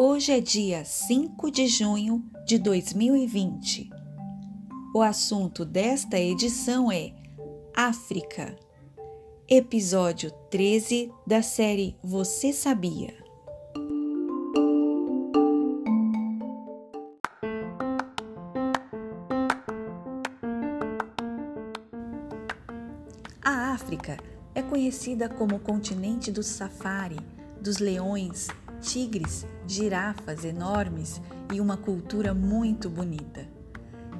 Hoje é dia 5 de junho de 2020. O assunto desta edição é África, episódio 13 da série Você Sabia? A África é conhecida como o continente do safari, dos leões, tigres, girafas enormes e uma cultura muito bonita.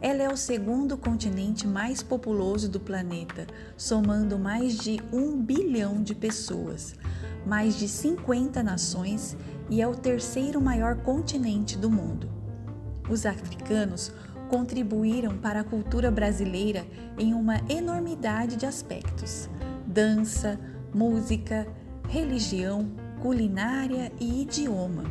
Ela é o segundo continente mais populoso do planeta, somando mais de um bilhão de pessoas, mais de 50 nações e é o terceiro maior continente do mundo. Os africanos contribuíram para a cultura brasileira em uma enormidade de aspectos: dança, música, religião, culinária e idioma.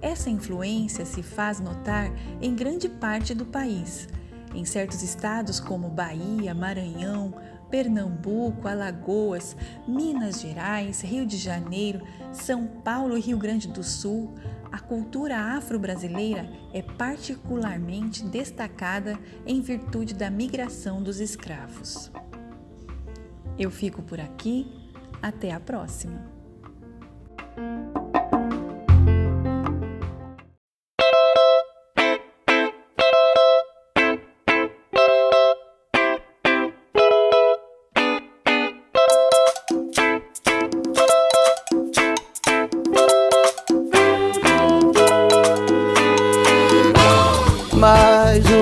Essa influência se faz notar em grande parte do país. Em certos estados como Bahia, Maranhão, Pernambuco, Alagoas, Minas Gerais, Rio de Janeiro, São Paulo e Rio Grande do Sul, a cultura afro-brasileira é particularmente destacada em virtude da migração dos escravos. Eu fico por aqui, até a próxima! Mas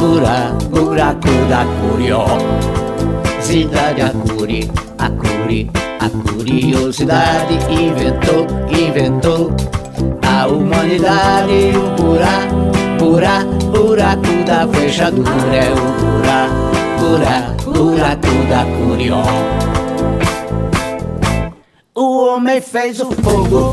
buraco, buraco da curiosidade, a curi, a curi, a curiosidade inventou, inventou. A humanidade, o buraco, buraco, buraco da fechadura é o buraco, buraco, buraco da curiosidade. O homem fez o fogo,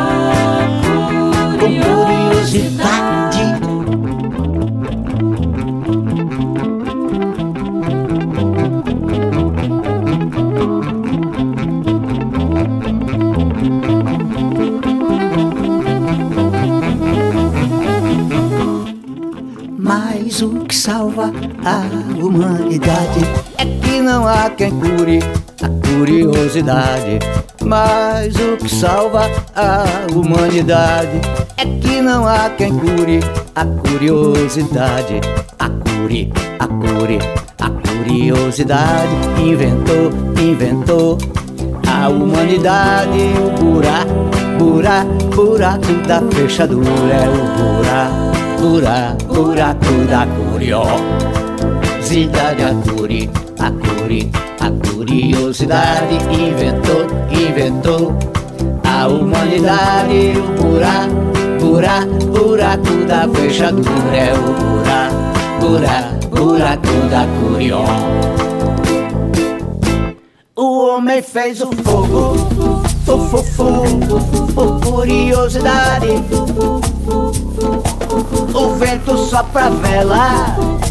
Curiosidade. Mas o que salva a humanidade é que não há quem cure a curiosidade. Mas o que salva a humanidade é que não há quem cure a curiosidade. A cure, a cure, a curiosidade inventou, inventou a humanidade. O buraco, buraco, buraco da fechadura é o buraco buraco, buraco da curiosidade, a curi, a curi, a curiosidade inventou, inventou a humanidade, o buraco, buraco, buraco da fechadura é o buraco, buraco, buraco da curiosidade. O homem fez o fogo, fu, fu, fu, por curiosidade. o vento sopra a vela.